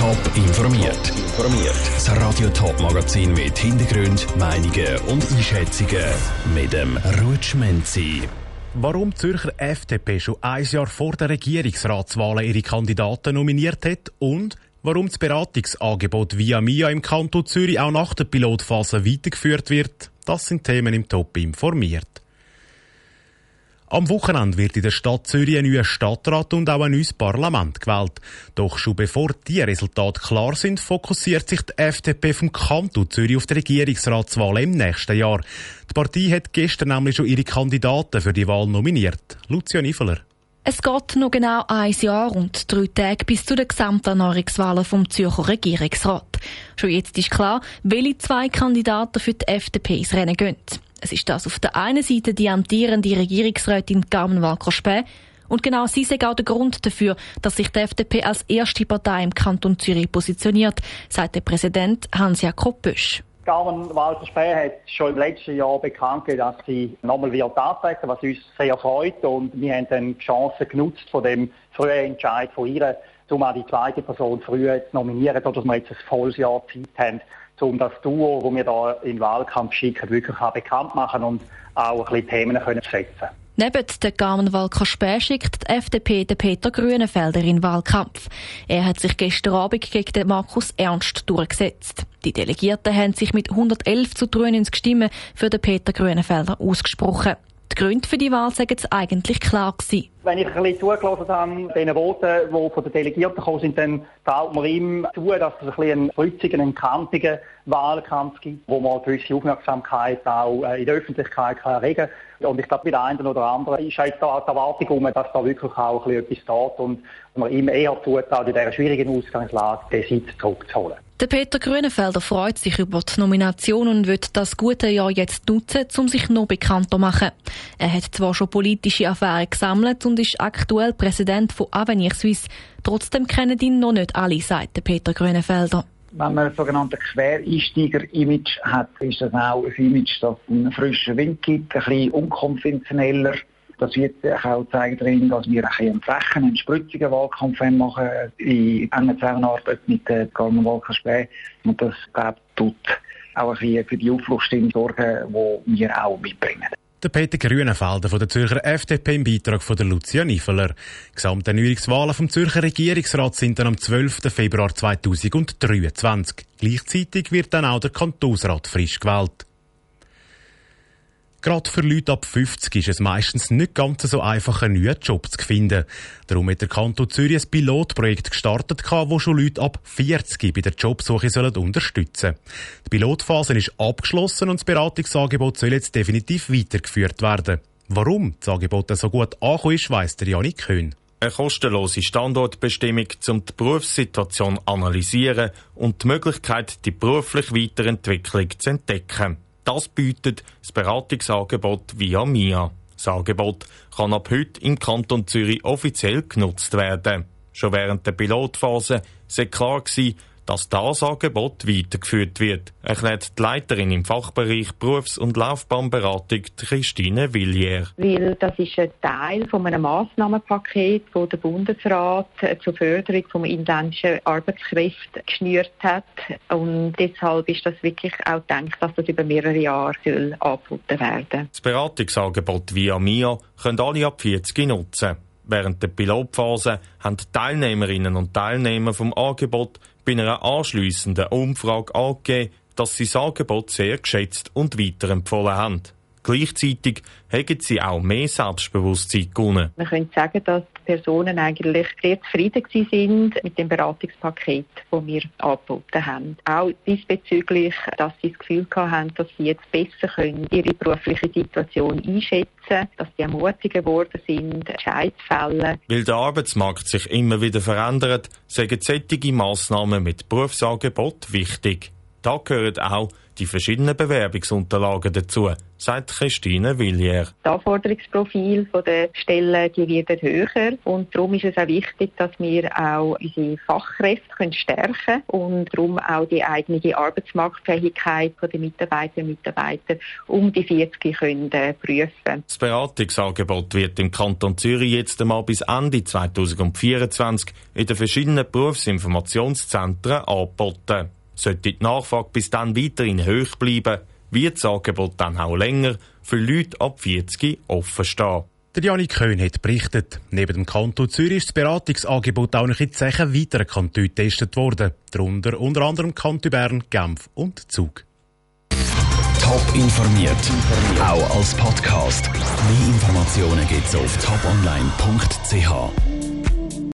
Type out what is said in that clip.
Top informiert. Informiert. Das Radio Top Magazin mit Hintergrund, Meinungen und Einschätzungen mit dem Rutschmenzi. Warum Zürcher FDP schon ein Jahr vor der Regierungsratswahlen ihre Kandidaten nominiert hat und warum das Beratungsangebot via MIA im Kanton Zürich auch nach der Pilotphase weitergeführt wird, das sind Themen im Top informiert. Am Wochenende wird in der Stadt Zürich ein neuer Stadtrat und auch ein neues Parlament gewählt. Doch schon bevor die Resultate klar sind, fokussiert sich die FDP vom Kanton Zürich auf die Regierungsratswahl im nächsten Jahr. Die Partei hat gestern nämlich schon ihre Kandidaten für die Wahl nominiert. Lucia Niveler. Es geht noch genau ein Jahr und drei Tage bis zu den Gesamterneuerungswahlen vom Zürcher Regierungsrat. Schon jetzt ist klar, welche zwei Kandidaten für die FDP ins Rennen gehen. Es ist das auf der einen Seite die amtierende Regierungsrätin Carmen Walker-Späh und genau sie ist auch der Grund dafür, dass sich die FDP als erste Partei im Kanton Zürich positioniert, sagt der Präsident Hans-Jakob Bösch. Carmen Walter-Späh hat schon im letzten Jahr bekannt gegeben, dass sie nochmal wird antreten, was uns sehr freut. Und wir haben dann die Chance genutzt von dem frühen Entscheid von ihr, um auch die zweite Person früher zu nominieren, dass wir jetzt ein volles Jahr Zeit haben, um das Duo, das wir da in den Wahlkampf schicken, wirklich bekannt machen und auch ein bisschen Themen können setzen Neben der Carmen Walker Späh schickt die FDP den Peter Grünenfelder in den Wahlkampf. Er hat sich gestern Abend gegen den Markus Ernst durchgesetzt. Die Delegierten haben sich mit 111 zu 93 Stimmen für den Peter Grünenfelder ausgesprochen. Die Gründe für die Wahl sagen es eigentlich klar gewesen. Wenn ich ein bisschen zugelassen habe, den Voten, die von den Delegierten gekommen sind, dann traut man ihm zu, dass es ein bisschen einen kreuzigen, einen kantigen Wahlkampf gibt, wo man gewisse Aufmerksamkeit auch äh, in der Öffentlichkeit kann erregen kann. Und ich glaube, bei der einen oder anderen ist halt da die Erwartung, dass da wirklich auch ein bisschen etwas steht und man ihm eher zutraut, in dieser schwierigen Ausgangslage den Sitz zurückzuholen. Der Peter Grünenfelder freut sich über die Nomination und wird das gute Jahr jetzt nutzen, um sich noch bekannter zu machen. Er hat zwar schon politische Erfahrungen gesammelt und ist aktuell Präsident von Avenir Suisse. Trotzdem kennen ihn noch nicht alle, sagt Peter Grünenfelder. Wenn man ein sogenanntes Quereinsteiger-Image hat, ist das auch ein Image, das einen frischen Wind gibt, ein bisschen unkonventioneller das wird auch zeigen darin, dass wir ein einen frechen, einen spritzigen Wahlkampf machen, in enger Zusammenarbeit mit der Carmen Walker Späh. Und das, glaube tut auch ein bisschen für die Aufbruchstimmung sorgen, die wir auch mitbringen. Der Peter Grünenfelder von der Zürcher FDP im Beitrag von der Lucia Nifeler. Gesamterneuerungswahlen vom Zürcher Regierungsrat sind dann am 12. Februar 2023. Gleichzeitig wird dann auch der Kantonsrat frisch gewählt. Gerade für Leute ab 50 ist es meistens nicht ganz so einfach, einen neuen Job zu finden. Darum hat der Kanton Zürich ein Pilotprojekt gestartet, das schon Leute ab 40 bei der Jobsuche sollen unterstützen Die Pilotphase ist abgeschlossen und das Beratungsangebot soll jetzt definitiv weitergeführt werden. Warum das Angebot so gut angekommen ist, weiss der Janik Köhn. Eine kostenlose Standortbestimmung, um die Berufssituation analysieren und die Möglichkeit, die berufliche Weiterentwicklung zu entdecken. Das bietet das Beratungsangebot via MIA. Das Angebot kann ab heute im Kanton Zürich offiziell genutzt werden. Schon während der Pilotphase sei klar gewesen, dass das Angebot weitergeführt wird, erklärt die Leiterin im Fachbereich Berufs- und Laufbahnberatung Christine Villiers. Weil das ist ein Teil von einem Massnahmenpaket, das der Bundesrat zur Förderung von inländischen Arbeitskräften geschnürt hat. Und deshalb ist das wirklich auch gedacht, dass das über mehrere Jahre soll angeboten werden. Das Beratungsangebot via MIA können alle ab 40 nutzen. Während der Pilotphase haben Teilnehmerinnen und Teilnehmer vom Angebot bei einer anschliessenden Umfrage angegeben, dass sie das Angebot sehr geschätzt und weiterempfohlen haben. Gleichzeitig haben sie auch mehr Selbstbewusstsein gewonnen. Man könnte sagen, dass Personen eigentlich sehr zufrieden sind mit dem Beratungspaket, das wir angeboten haben. Auch diesbezüglich, dass sie das Gefühl haben, dass sie jetzt besser können ihre berufliche Situation einschätzen können, dass sie ermutigen worden sind, Entscheidungsfälle. Weil der Arbeitsmarkt sich immer wieder verändert, sagen solche Massnahmen mit Berufsangebot wichtig. Da gehören auch die verschiedenen Bewerbungsunterlagen dazu, sagt Christine Villiers. Das Anforderungsprofil der Stellen die wird höher und darum ist es auch wichtig, dass wir auch unsere Fachkräfte stärken können und darum auch die eigene Arbeitsmarktfähigkeit der Mitarbeiterinnen und Mitarbeiter um die 40 können äh, prüfen. Das Beratungsangebot wird im Kanton Zürich jetzt einmal bis Ende 2024 in den verschiedenen Berufsinformationszentren angeboten. Sollte die Nachfrage bis dann weiterhin hoch bleiben, wird das Angebot dann auch länger für Leute ab 40 offen stehen. Der Janik Köhn hat berichtet, neben dem Kanton Zürich ist das Beratungsangebot auch noch in zehn weiteren Kantonen getestet worden. Darunter unter anderem Kanton Bern, Genf und Zug. Top informiert, auch als Podcast. Mehr Informationen gibt's auf toponline.ch.